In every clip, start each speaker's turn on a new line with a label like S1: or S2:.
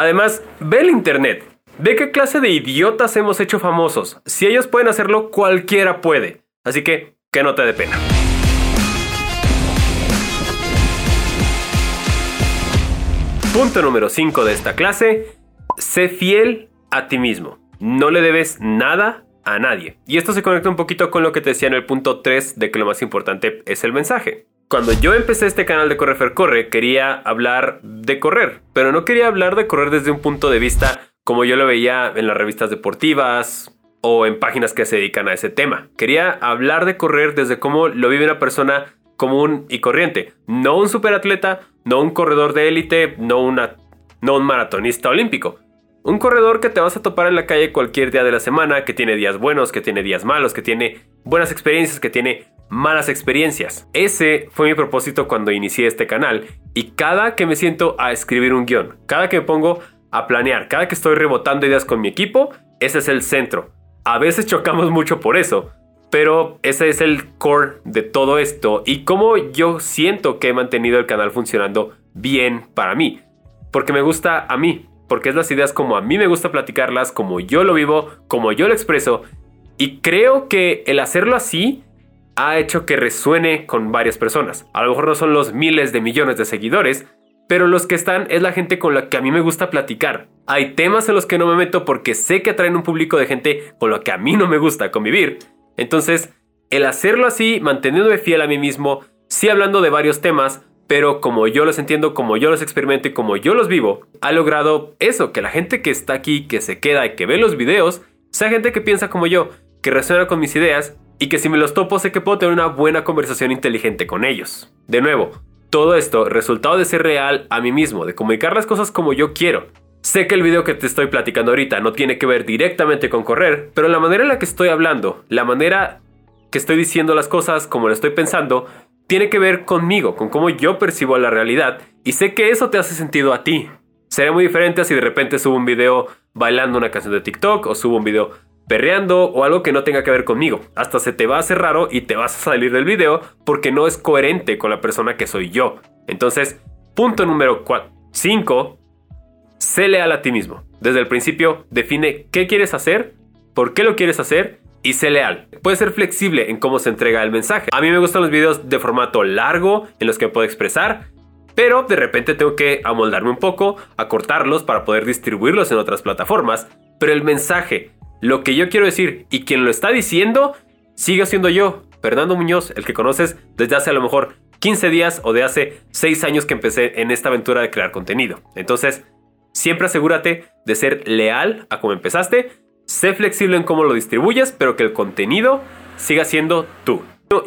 S1: Además, ve el internet. Ve qué clase de idiotas hemos hecho famosos. Si ellos pueden hacerlo, cualquiera puede. Así que, que no te dé pena. Punto número 5 de esta clase. Sé fiel a ti mismo. No le debes nada a nadie. Y esto se conecta un poquito con lo que te decía en el punto 3 de que lo más importante es el mensaje. Cuando yo empecé este canal de Correfer Corre, quería hablar de correr, pero no quería hablar de correr desde un punto de vista como yo lo veía en las revistas deportivas o en páginas que se dedican a ese tema. Quería hablar de correr desde cómo lo vive una persona común y corriente, no un superatleta, no un corredor de élite, no, una, no un maratonista olímpico. Un corredor que te vas a topar en la calle cualquier día de la semana, que tiene días buenos, que tiene días malos, que tiene buenas experiencias, que tiene malas experiencias. Ese fue mi propósito cuando inicié este canal y cada que me siento a escribir un guion, cada que me pongo a planear, cada que estoy rebotando ideas con mi equipo, ese es el centro. A veces chocamos mucho por eso, pero ese es el core de todo esto y cómo yo siento que he mantenido el canal funcionando bien para mí. Porque me gusta a mí, porque es las ideas como a mí me gusta platicarlas, como yo lo vivo, como yo lo expreso. Y creo que el hacerlo así ha hecho que resuene con varias personas. A lo mejor no son los miles de millones de seguidores, pero los que están es la gente con la que a mí me gusta platicar. Hay temas en los que no me meto porque sé que atraen un público de gente con lo que a mí no me gusta convivir. Entonces, el hacerlo así, manteniéndome fiel a mí mismo, sí hablando de varios temas, pero como yo los entiendo, como yo los experimento y como yo los vivo, ha logrado eso, que la gente que está aquí, que se queda y que ve los videos, sea gente que piensa como yo, que resuena con mis ideas y que si me los topo sé que puedo tener una buena conversación inteligente con ellos. De nuevo, todo esto, resultado de ser real a mí mismo, de comunicar las cosas como yo quiero. Sé que el video que te estoy platicando ahorita no tiene que ver directamente con correr, pero la manera en la que estoy hablando, la manera que estoy diciendo las cosas como lo estoy pensando, tiene que ver conmigo, con cómo yo percibo la realidad y sé que eso te hace sentido a ti. Sería muy diferente si de repente subo un video bailando una canción de TikTok o subo un video perreando o algo que no tenga que ver conmigo. Hasta se te va a hacer raro y te vas a salir del video porque no es coherente con la persona que soy yo. Entonces, punto número 5, sé leal a ti mismo. Desde el principio, define qué quieres hacer, por qué lo quieres hacer y sé leal. Puede ser flexible en cómo se entrega el mensaje. A mí me gustan los videos de formato largo en los que puedo expresar, pero de repente tengo que amoldarme un poco, acortarlos para poder distribuirlos en otras plataformas. Pero el mensaje, lo que yo quiero decir y quien lo está diciendo, sigue siendo yo, Fernando Muñoz, el que conoces desde hace a lo mejor 15 días o de hace 6 años que empecé en esta aventura de crear contenido. Entonces, siempre asegúrate de ser leal a cómo empezaste Sé flexible en cómo lo distribuyes, pero que el contenido siga siendo tú.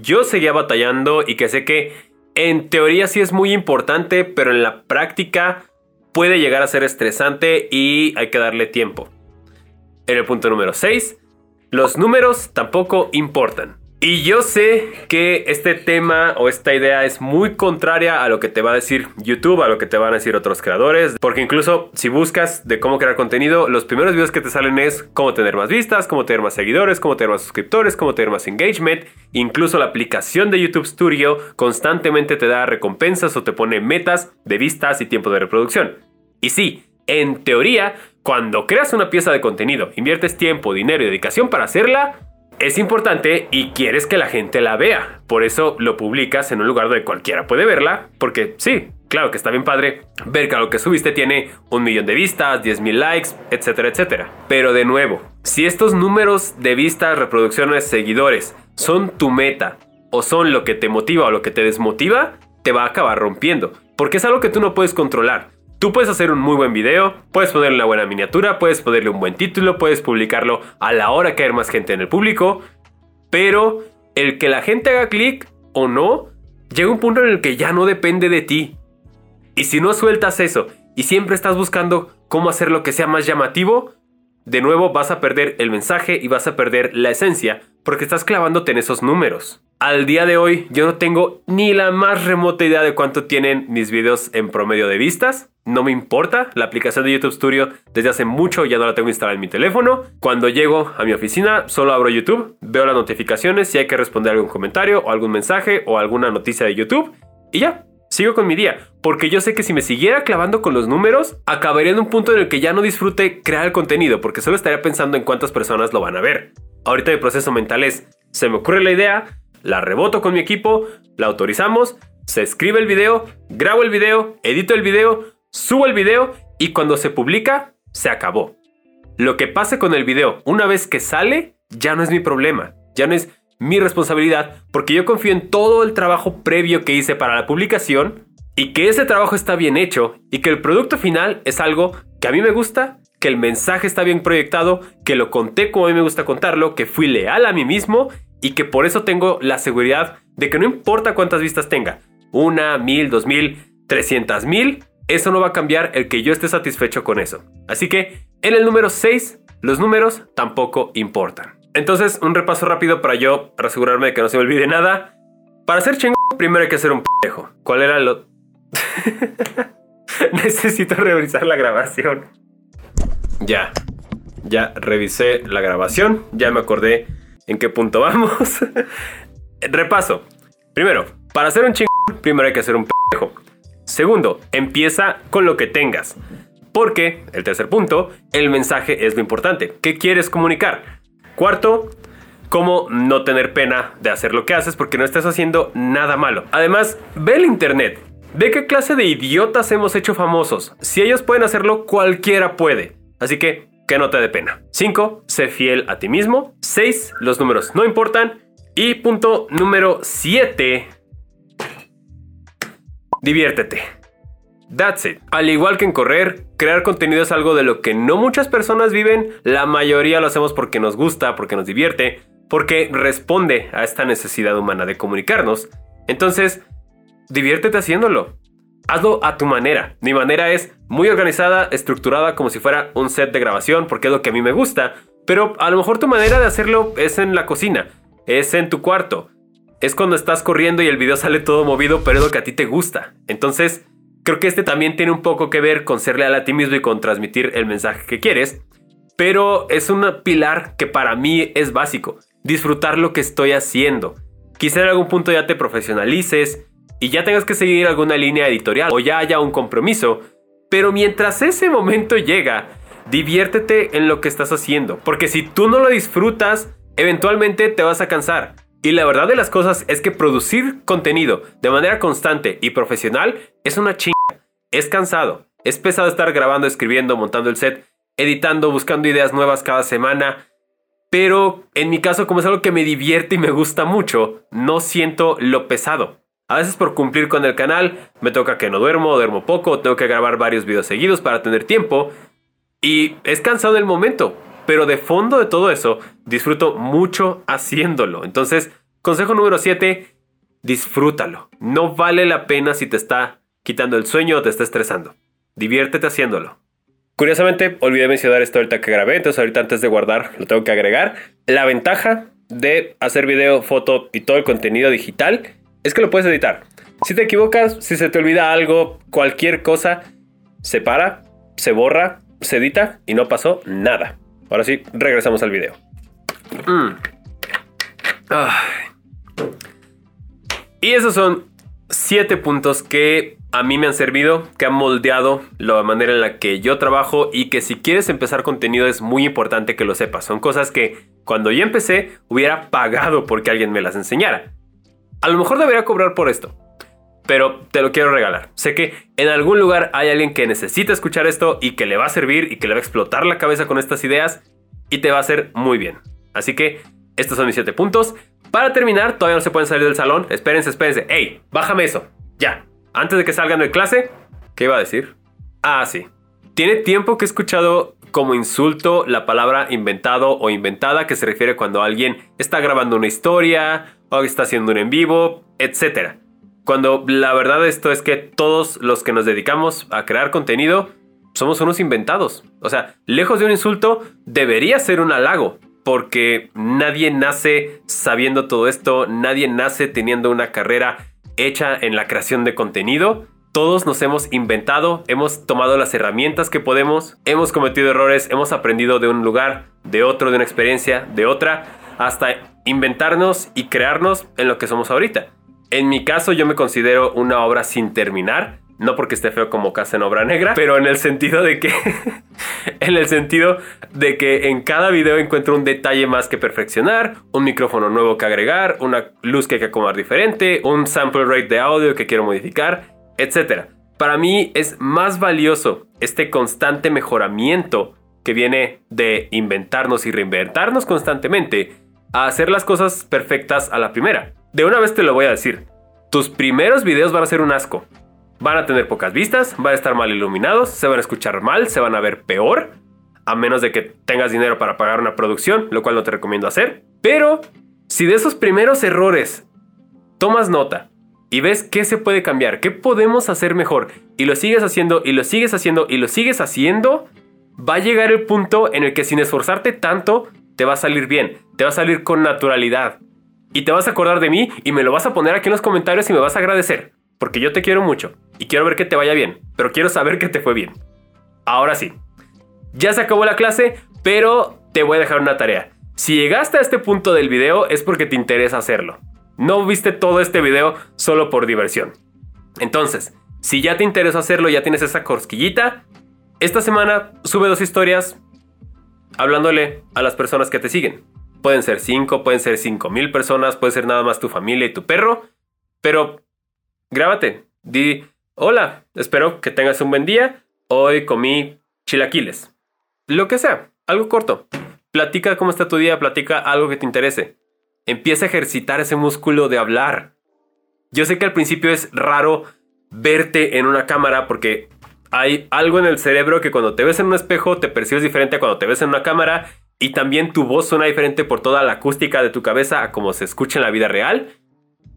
S1: Yo seguía batallando y que sé que en teoría sí es muy importante, pero en la práctica puede llegar a ser estresante y hay que darle tiempo. En el punto número 6, los números tampoco importan. Y yo sé que este tema o esta idea es muy contraria a lo que te va a decir YouTube, a lo que te van a decir otros creadores, porque incluso si buscas de cómo crear contenido, los primeros videos que te salen es cómo tener más vistas, cómo tener más seguidores, cómo tener más suscriptores, cómo tener más engagement, incluso la aplicación de YouTube Studio constantemente te da recompensas o te pone metas de vistas y tiempo de reproducción. Y sí, en teoría, cuando creas una pieza de contenido, inviertes tiempo, dinero y dedicación para hacerla, es importante y quieres que la gente la vea. Por eso lo publicas en un lugar donde cualquiera puede verla. Porque sí, claro que está bien padre ver que lo que subiste tiene un millón de vistas, 10 mil likes, etcétera, etcétera. Pero de nuevo, si estos números de vistas, reproducciones, seguidores son tu meta o son lo que te motiva o lo que te desmotiva, te va a acabar rompiendo. Porque es algo que tú no puedes controlar. Tú puedes hacer un muy buen video, puedes ponerle una buena miniatura, puedes ponerle un buen título, puedes publicarlo a la hora que haya más gente en el público, pero el que la gente haga clic o no, llega un punto en el que ya no depende de ti. Y si no sueltas eso y siempre estás buscando cómo hacer lo que sea más llamativo, de nuevo vas a perder el mensaje y vas a perder la esencia porque estás clavándote en esos números. Al día de hoy yo no tengo ni la más remota idea de cuánto tienen mis videos en promedio de vistas. No me importa, la aplicación de YouTube Studio desde hace mucho ya no la tengo instalada en mi teléfono. Cuando llego a mi oficina solo abro YouTube, veo las notificaciones si hay que responder algún comentario o algún mensaje o alguna noticia de YouTube y ya. Sigo con mi día, porque yo sé que si me siguiera clavando con los números, acabaría en un punto en el que ya no disfrute crear el contenido, porque solo estaría pensando en cuántas personas lo van a ver. Ahorita mi proceso mental es, se me ocurre la idea, la reboto con mi equipo, la autorizamos, se escribe el video, grabo el video, edito el video, subo el video y cuando se publica, se acabó. Lo que pase con el video una vez que sale, ya no es mi problema, ya no es mi responsabilidad, porque yo confío en todo el trabajo previo que hice para la publicación y que ese trabajo está bien hecho y que el producto final es algo que a mí me gusta, que el mensaje está bien proyectado, que lo conté como a mí me gusta contarlo, que fui leal a mí mismo y que por eso tengo la seguridad de que no importa cuántas vistas tenga, una, mil, dos mil, trescientas mil, eso no va a cambiar el que yo esté satisfecho con eso. Así que en el número 6, los números tampoco importan. Entonces, un repaso rápido para yo asegurarme de que no se me olvide nada. Para ser chingón, primero hay que ser un pendejo. ¿Cuál era lo...? Necesito revisar la grabación. Ya. Ya revisé la grabación. Ya me acordé en qué punto vamos. Repaso. Primero, para ser un chingón, primero hay que ser un pendejo. Segundo, empieza con lo que tengas. Porque, el tercer punto, el mensaje es lo importante. ¿Qué quieres comunicar? Cuarto, cómo no tener pena de hacer lo que haces porque no estás haciendo nada malo. Además, ve el internet. Ve qué clase de idiotas hemos hecho famosos. Si ellos pueden hacerlo, cualquiera puede. Así que, que no te dé pena. 5. Sé fiel a ti mismo. 6. Los números no importan. Y punto número 7. Diviértete. That's it. Al igual que en correr, crear contenido es algo de lo que no muchas personas viven. La mayoría lo hacemos porque nos gusta, porque nos divierte, porque responde a esta necesidad humana de comunicarnos. Entonces, diviértete haciéndolo. Hazlo a tu manera. Mi manera es muy organizada, estructurada como si fuera un set de grabación, porque es lo que a mí me gusta. Pero a lo mejor tu manera de hacerlo es en la cocina, es en tu cuarto, es cuando estás corriendo y el video sale todo movido, pero es lo que a ti te gusta. Entonces, creo que este también tiene un poco que ver con ser leal a ti mismo y con transmitir el mensaje que quieres. Pero es un pilar que para mí es básico. Disfrutar lo que estoy haciendo. Quizá en algún punto ya te profesionalices y ya tengas que seguir alguna línea editorial o ya haya un compromiso. Pero mientras ese momento llega, diviértete en lo que estás haciendo. Porque si tú no lo disfrutas, eventualmente te vas a cansar. Y la verdad de las cosas es que producir contenido de manera constante y profesional es una chinga. Es cansado. Es pesado estar grabando, escribiendo, montando el set, editando, buscando ideas nuevas cada semana. Pero en mi caso, como es algo que me divierte y me gusta mucho, no siento lo pesado. A veces por cumplir con el canal, me toca que no duermo, duermo poco, tengo que grabar varios videos seguidos para tener tiempo. Y es cansado el momento, pero de fondo de todo eso, disfruto mucho haciéndolo. Entonces, consejo número 7, disfrútalo. No vale la pena si te está quitando el sueño o te está estresando. Diviértete haciéndolo. Curiosamente, olvidé mencionar esto ahorita que grabé, entonces ahorita antes de guardar lo tengo que agregar. La ventaja de hacer video, foto y todo el contenido digital es que lo puedes editar. Si te equivocas, si se te olvida algo, cualquier cosa, se para, se borra, se edita y no pasó nada. Ahora sí, regresamos al video. Mm. Y esos son siete puntos que a mí me han servido, que han moldeado la manera en la que yo trabajo y que si quieres empezar contenido es muy importante que lo sepas. Son cosas que cuando yo empecé hubiera pagado porque alguien me las enseñara. A lo mejor debería cobrar por esto, pero te lo quiero regalar. Sé que en algún lugar hay alguien que necesita escuchar esto y que le va a servir y que le va a explotar la cabeza con estas ideas y te va a hacer muy bien. Así que estos son mis 7 puntos. Para terminar, todavía no se pueden salir del salón. Espérense, espérense. ¡Ey! Bájame eso. Ya. Antes de que salgan de clase. ¿Qué iba a decir? Ah, sí. Tiene tiempo que he escuchado como insulto la palabra inventado o inventada que se refiere cuando alguien está grabando una historia o está haciendo un en vivo, etc. Cuando la verdad esto es que todos los que nos dedicamos a crear contenido somos unos inventados. O sea, lejos de un insulto, debería ser un halago. Porque nadie nace sabiendo todo esto, nadie nace teniendo una carrera hecha en la creación de contenido. Todos nos hemos inventado, hemos tomado las herramientas que podemos, hemos cometido errores, hemos aprendido de un lugar, de otro, de una experiencia, de otra, hasta inventarnos y crearnos en lo que somos ahorita. En mi caso yo me considero una obra sin terminar. No porque esté feo como casa en obra negra, pero en el sentido de que. en el sentido de que en cada video encuentro un detalle más que perfeccionar, un micrófono nuevo que agregar, una luz que hay que acomodar diferente, un sample rate de audio que quiero modificar, etc. Para mí es más valioso este constante mejoramiento que viene de inventarnos y reinventarnos constantemente a hacer las cosas perfectas a la primera. De una vez te lo voy a decir. Tus primeros videos van a ser un asco. Van a tener pocas vistas, van a estar mal iluminados, se van a escuchar mal, se van a ver peor, a menos de que tengas dinero para pagar una producción, lo cual no te recomiendo hacer. Pero si de esos primeros errores tomas nota y ves qué se puede cambiar, qué podemos hacer mejor, y lo sigues haciendo, y lo sigues haciendo, y lo sigues haciendo, va a llegar el punto en el que sin esforzarte tanto, te va a salir bien, te va a salir con naturalidad. Y te vas a acordar de mí y me lo vas a poner aquí en los comentarios y me vas a agradecer. Porque yo te quiero mucho y quiero ver que te vaya bien, pero quiero saber que te fue bien. Ahora sí, ya se acabó la clase, pero te voy a dejar una tarea. Si llegaste a este punto del video es porque te interesa hacerlo. No viste todo este video solo por diversión. Entonces, si ya te interesa hacerlo, ya tienes esa cosquillita, esta semana sube dos historias hablándole a las personas que te siguen. Pueden ser 5, pueden ser 5 mil personas, puede ser nada más tu familia y tu perro, pero grábate, di, hola, espero que tengas un buen día, hoy comí chilaquiles. Lo que sea, algo corto. Platica cómo está tu día, platica algo que te interese. Empieza a ejercitar ese músculo de hablar. Yo sé que al principio es raro verte en una cámara porque hay algo en el cerebro que cuando te ves en un espejo te percibes diferente a cuando te ves en una cámara y también tu voz suena diferente por toda la acústica de tu cabeza a como se escucha en la vida real.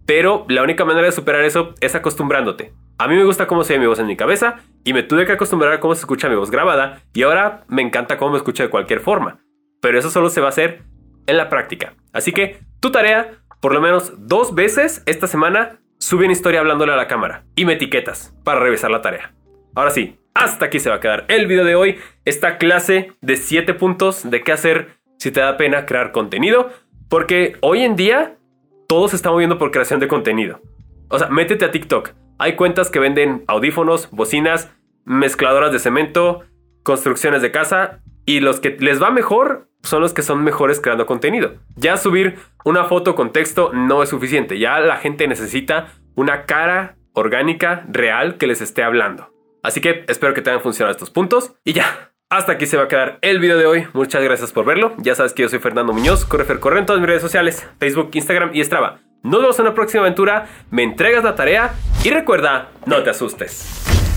S1: Pero la única manera de superar eso es acostumbrándote. A mí me gusta cómo se ve mi voz en mi cabeza y me tuve que acostumbrar a cómo se escucha mi voz grabada y ahora me encanta cómo me escucha de cualquier forma. Pero eso solo se va a hacer en la práctica. Así que tu tarea, por lo menos dos veces esta semana, sube una historia hablándole a la cámara y me etiquetas para revisar la tarea. Ahora sí, hasta aquí se va a quedar el video de hoy. Esta clase de 7 puntos de qué hacer si te da pena crear contenido. Porque hoy en día todo se está moviendo por creación de contenido. O sea, métete a TikTok. Hay cuentas que venden audífonos, bocinas, mezcladoras de cemento, construcciones de casa. Y los que les va mejor son los que son mejores creando contenido. Ya subir una foto con texto no es suficiente. Ya la gente necesita una cara orgánica, real, que les esté hablando. Así que espero que te hayan funcionado estos puntos. Y ya, hasta aquí se va a quedar el video de hoy. Muchas gracias por verlo. Ya sabes que yo soy Fernando Muñoz, Correfer Corre en todas mis redes sociales, Facebook, Instagram y Strava. Nos vemos en una próxima aventura, me entregas la tarea y recuerda, no te asustes.